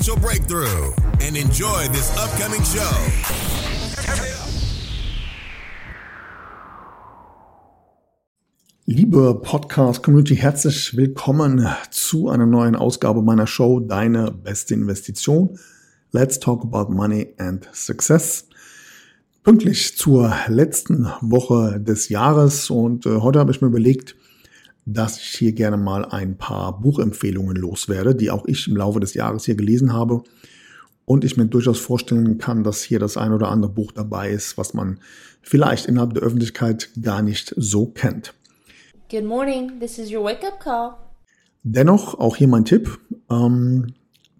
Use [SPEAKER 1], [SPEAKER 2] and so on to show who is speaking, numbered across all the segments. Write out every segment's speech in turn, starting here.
[SPEAKER 1] breakthrough and enjoy this upcoming show.
[SPEAKER 2] Liebe Podcast-Community, herzlich willkommen zu einer neuen Ausgabe meiner Show Deine beste Investition. Let's talk about money and success. Pünktlich zur letzten Woche des Jahres und äh, heute habe ich mir überlegt, dass ich hier gerne mal ein paar Buchempfehlungen loswerde, die auch ich im Laufe des Jahres hier gelesen habe. Und ich mir durchaus vorstellen kann, dass hier das ein oder andere Buch dabei ist, was man vielleicht innerhalb der Öffentlichkeit gar nicht so kennt.
[SPEAKER 3] Good morning, this is your wake-up call.
[SPEAKER 2] Dennoch, auch hier mein Tipp. Ähm,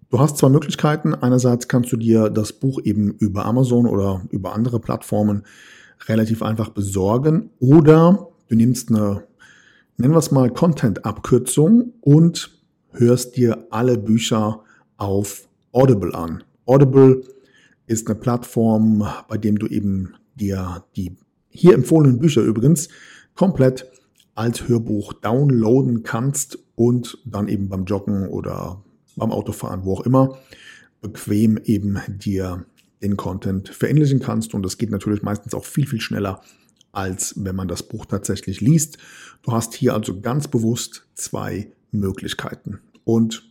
[SPEAKER 2] du hast zwei Möglichkeiten. Einerseits kannst du dir das Buch eben über Amazon oder über andere Plattformen relativ einfach besorgen. Oder du nimmst eine, nennen wir es mal, Content-Abkürzung und hörst dir alle Bücher auf Audible an. Audible ist eine Plattform, bei dem du eben dir die hier empfohlenen Bücher übrigens komplett als Hörbuch downloaden kannst und dann eben beim Joggen oder beim Autofahren, wo auch immer, bequem eben dir den Content verinnerlichen kannst. Und das geht natürlich meistens auch viel, viel schneller, als wenn man das Buch tatsächlich liest. Du hast hier also ganz bewusst zwei Möglichkeiten. Und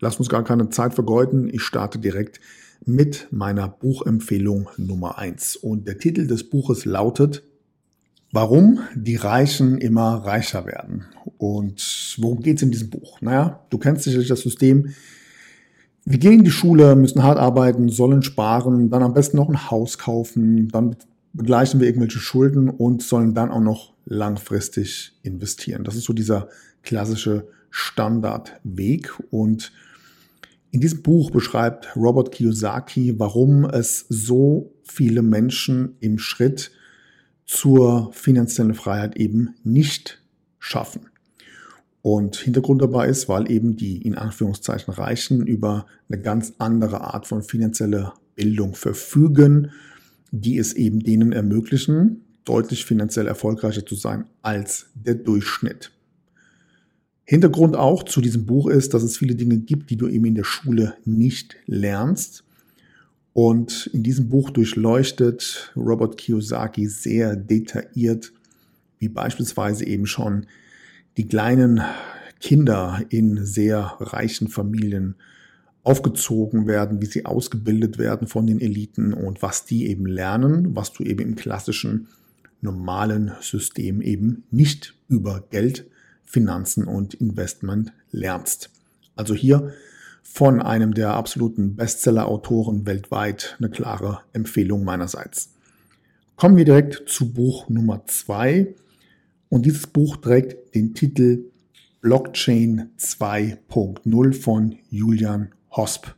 [SPEAKER 2] lass uns gar keine Zeit vergeuden. Ich starte direkt mit meiner Buchempfehlung Nummer eins. Und der Titel des Buches lautet Warum die Reichen immer reicher werden. Und worum geht es in diesem Buch? Naja, du kennst sicherlich das System. Wir gehen in die Schule, müssen hart arbeiten, sollen sparen, dann am besten noch ein Haus kaufen, dann begleichen wir irgendwelche Schulden und sollen dann auch noch langfristig investieren. Das ist so dieser klassische Standardweg. Und in diesem Buch beschreibt Robert Kiyosaki, warum es so viele Menschen im Schritt zur finanziellen Freiheit eben nicht schaffen. Und Hintergrund dabei ist, weil eben die in Anführungszeichen Reichen über eine ganz andere Art von finanzieller Bildung verfügen, die es eben denen ermöglichen, deutlich finanziell erfolgreicher zu sein als der Durchschnitt. Hintergrund auch zu diesem Buch ist, dass es viele Dinge gibt, die du eben in der Schule nicht lernst und in diesem Buch durchleuchtet Robert Kiyosaki sehr detailliert, wie beispielsweise eben schon die kleinen Kinder in sehr reichen Familien aufgezogen werden, wie sie ausgebildet werden von den Eliten und was die eben lernen, was du eben im klassischen normalen System eben nicht über Geld, Finanzen und Investment lernst. Also hier von einem der absoluten Bestseller-Autoren weltweit eine klare Empfehlung meinerseits. Kommen wir direkt zu Buch Nummer zwei. Und dieses Buch trägt den Titel Blockchain 2.0 von Julian Hosp.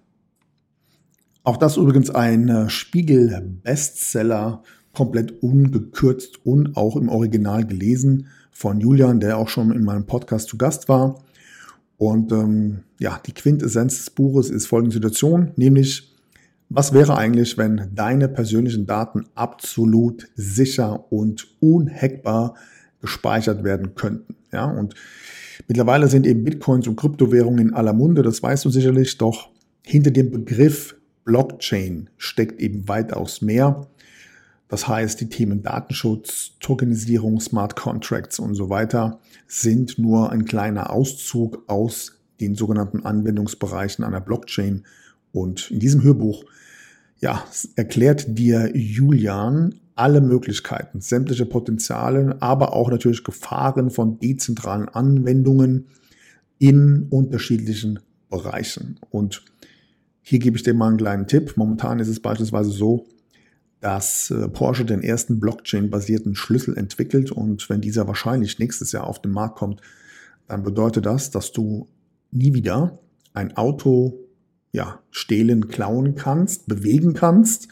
[SPEAKER 2] Auch das übrigens ein Spiegel-Bestseller, komplett ungekürzt und auch im Original gelesen von Julian, der auch schon in meinem Podcast zu Gast war. Und ähm, ja, die Quintessenz des Buches ist folgende Situation, nämlich was wäre eigentlich, wenn deine persönlichen Daten absolut sicher und unhackbar gespeichert werden könnten? Ja, und mittlerweile sind eben Bitcoins und Kryptowährungen in aller Munde, das weißt du sicherlich, doch hinter dem Begriff Blockchain steckt eben weitaus mehr. Das heißt, die Themen Datenschutz, Tokenisierung, Smart Contracts und so weiter sind nur ein kleiner Auszug aus den sogenannten Anwendungsbereichen einer Blockchain. Und in diesem Hörbuch ja, erklärt dir Julian alle Möglichkeiten, sämtliche Potenziale, aber auch natürlich Gefahren von dezentralen Anwendungen in unterschiedlichen Bereichen. Und hier gebe ich dir mal einen kleinen Tipp. Momentan ist es beispielsweise so, dass äh, Porsche den ersten Blockchain-basierten Schlüssel entwickelt und wenn dieser wahrscheinlich nächstes Jahr auf den Markt kommt, dann bedeutet das, dass du nie wieder ein Auto ja, stehlen, klauen kannst, bewegen kannst,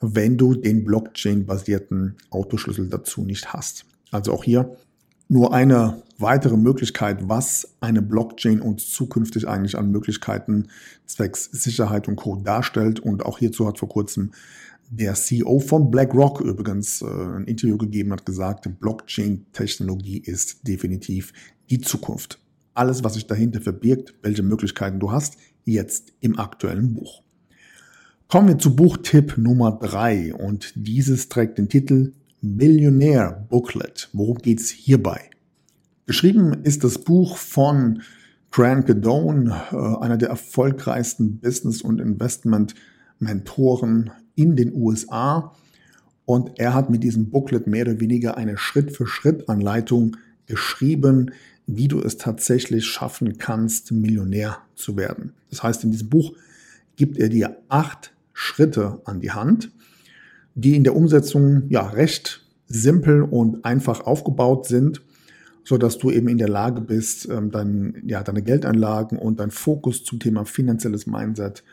[SPEAKER 2] wenn du den Blockchain-basierten Autoschlüssel dazu nicht hast. Also auch hier nur eine weitere Möglichkeit, was eine Blockchain uns zukünftig eigentlich an Möglichkeiten zwecks Sicherheit und Co. darstellt. Und auch hierzu hat vor kurzem der CEO von BlackRock übrigens äh, ein Interview gegeben, hat gesagt, Blockchain-Technologie ist definitiv die Zukunft. Alles, was sich dahinter verbirgt, welche Möglichkeiten du hast, jetzt im aktuellen Buch. Kommen wir zu Buchtipp Nummer drei und dieses trägt den Titel Millionaire Booklet. Worum geht's hierbei? Geschrieben ist das Buch von Grant Cadone, äh, einer der erfolgreichsten Business- und Investment-Mentoren in den USA. Und er hat mit diesem Booklet mehr oder weniger eine Schritt-für-Schritt-Anleitung geschrieben, wie du es tatsächlich schaffen kannst, Millionär zu werden. Das heißt, in diesem Buch gibt er dir acht Schritte an die Hand, die in der Umsetzung ja recht simpel und einfach aufgebaut sind, so dass du eben in der Lage bist, ähm, dein, ja, deine Geldanlagen und dein Fokus zum Thema finanzielles Mindset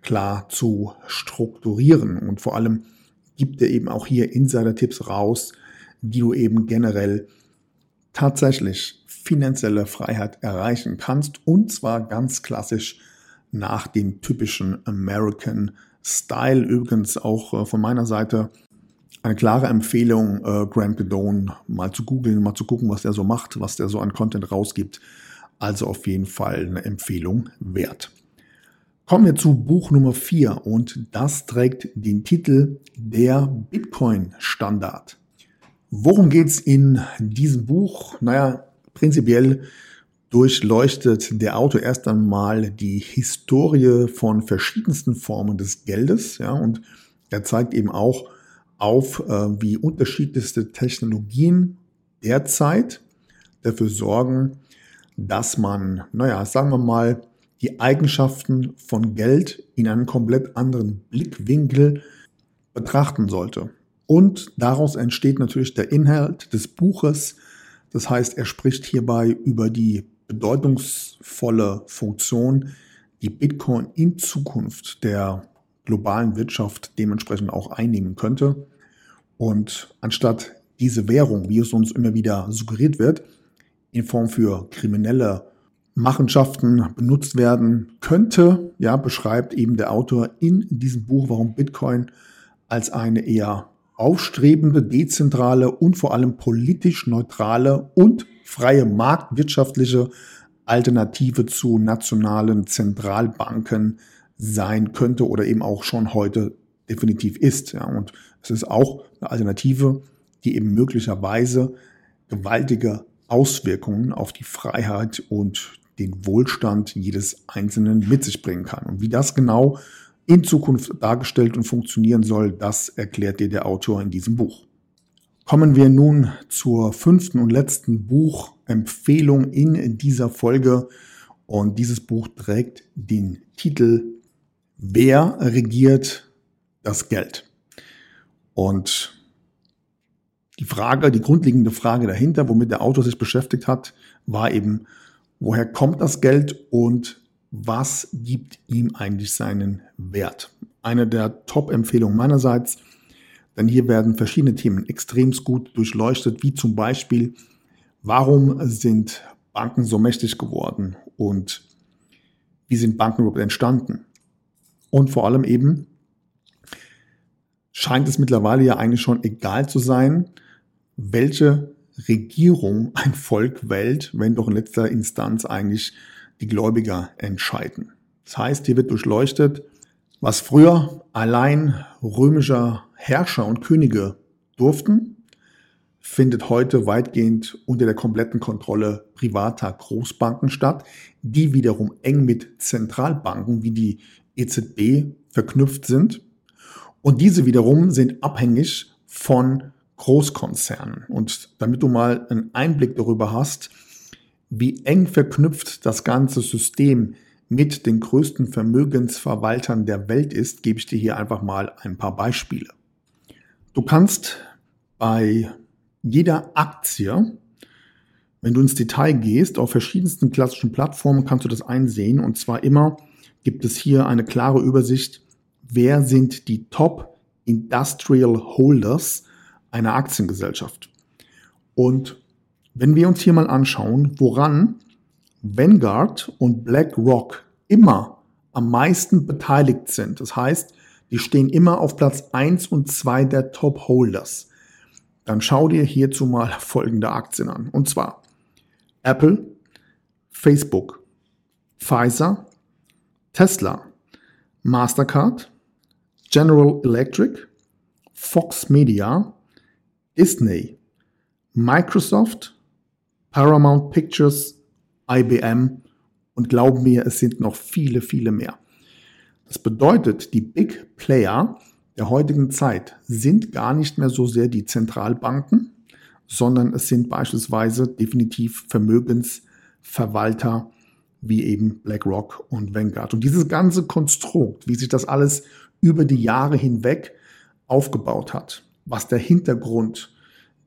[SPEAKER 2] klar zu strukturieren. Und vor allem gibt er eben auch hier Insider-Tipps raus, die du eben generell tatsächlich finanzielle Freiheit erreichen kannst. Und zwar ganz klassisch nach dem typischen American Style übrigens auch äh, von meiner Seite eine klare Empfehlung, äh, Grant Cadone mal zu googeln, mal zu gucken, was der so macht, was der so an Content rausgibt. Also auf jeden Fall eine Empfehlung wert. Kommen wir zu Buch Nummer 4 und das trägt den Titel Der Bitcoin-Standard. Worum geht's in diesem Buch? Naja, prinzipiell durchleuchtet der Autor erst einmal die Historie von verschiedensten Formen des Geldes, ja, und er zeigt eben auch auf, äh, wie unterschiedlichste Technologien derzeit dafür sorgen, dass man, naja, sagen wir mal, die Eigenschaften von Geld in einem komplett anderen Blickwinkel betrachten sollte. Und daraus entsteht natürlich der Inhalt des Buches. Das heißt, er spricht hierbei über die bedeutungsvolle Funktion, die Bitcoin in Zukunft der globalen Wirtschaft dementsprechend auch einnehmen könnte. Und anstatt diese Währung, wie es uns immer wieder suggeriert wird, in Form für kriminelle Machenschaften benutzt werden könnte, ja, beschreibt eben der Autor in diesem Buch, warum Bitcoin als eine eher aufstrebende, dezentrale und vor allem politisch neutrale und freie marktwirtschaftliche Alternative zu nationalen Zentralbanken sein könnte oder eben auch schon heute definitiv ist. Ja. Und es ist auch eine Alternative, die eben möglicherweise gewaltige Auswirkungen auf die Freiheit und den Wohlstand jedes Einzelnen mit sich bringen kann. Und wie das genau in Zukunft dargestellt und funktionieren soll, das erklärt dir der Autor in diesem Buch. Kommen wir nun zur fünften und letzten Buchempfehlung in dieser Folge. Und dieses Buch trägt den Titel Wer regiert das Geld? Und die Frage, die grundlegende Frage dahinter, womit der Autor sich beschäftigt hat, war eben, woher kommt das Geld und was gibt ihm eigentlich seinen Wert? Eine der Top-Empfehlungen meinerseits – denn hier werden verschiedene Themen extremst gut durchleuchtet, wie zum Beispiel, warum sind Banken so mächtig geworden und wie sind Banken überhaupt entstanden? Und vor allem eben, scheint es mittlerweile ja eigentlich schon egal zu sein, welche Regierung ein Volk wählt, wenn doch in letzter Instanz eigentlich die Gläubiger entscheiden. Das heißt, hier wird durchleuchtet, was früher allein römischer Herrscher und Könige durften, findet heute weitgehend unter der kompletten Kontrolle privater Großbanken statt, die wiederum eng mit Zentralbanken wie die EZB verknüpft sind. Und diese wiederum sind abhängig von Großkonzernen. Und damit du mal einen Einblick darüber hast, wie eng verknüpft das ganze System mit den größten Vermögensverwaltern der Welt ist, gebe ich dir hier einfach mal ein paar Beispiele. Du kannst bei jeder Aktie, wenn du ins Detail gehst, auf verschiedensten klassischen Plattformen kannst du das einsehen. Und zwar immer gibt es hier eine klare Übersicht, wer sind die Top Industrial Holders einer Aktiengesellschaft. Und wenn wir uns hier mal anschauen, woran Vanguard und BlackRock immer am meisten beteiligt sind, das heißt, die stehen immer auf Platz 1 und 2 der Top Holders, dann schau dir hierzu mal folgende Aktien an. Und zwar Apple, Facebook, Pfizer, Tesla, Mastercard, General Electric, Fox Media, Disney, Microsoft, Paramount Pictures, IBM und glauben mir, es sind noch viele, viele mehr. Das bedeutet, die Big Player der heutigen Zeit sind gar nicht mehr so sehr die Zentralbanken, sondern es sind beispielsweise definitiv Vermögensverwalter wie eben BlackRock und Vanguard. Und dieses ganze Konstrukt, wie sich das alles über die Jahre hinweg aufgebaut hat, was der Hintergrund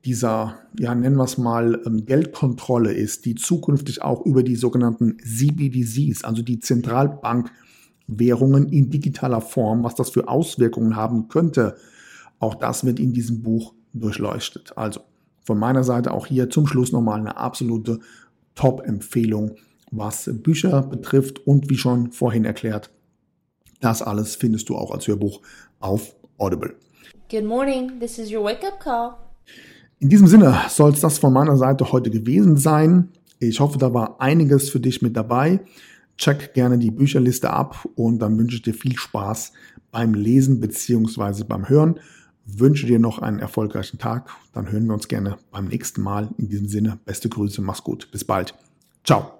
[SPEAKER 2] dieser, ja, nennen wir es mal, ähm, Geldkontrolle ist, die zukünftig auch über die sogenannten CBDCs, also die Zentralbankwährungen in digitaler Form, was das für Auswirkungen haben könnte, auch das wird in diesem Buch durchleuchtet. Also von meiner Seite auch hier zum Schluss nochmal eine absolute Top-Empfehlung, was Bücher betrifft und wie schon vorhin erklärt, das alles findest du auch als Hörbuch auf Audible.
[SPEAKER 3] Good morning, this is your wake up call.
[SPEAKER 2] In diesem Sinne soll es das von meiner Seite heute gewesen sein. Ich hoffe, da war einiges für dich mit dabei. Check gerne die Bücherliste ab und dann wünsche ich dir viel Spaß beim Lesen bzw. beim Hören. Wünsche dir noch einen erfolgreichen Tag. Dann hören wir uns gerne beim nächsten Mal. In diesem Sinne, beste Grüße, mach's gut. Bis bald. Ciao.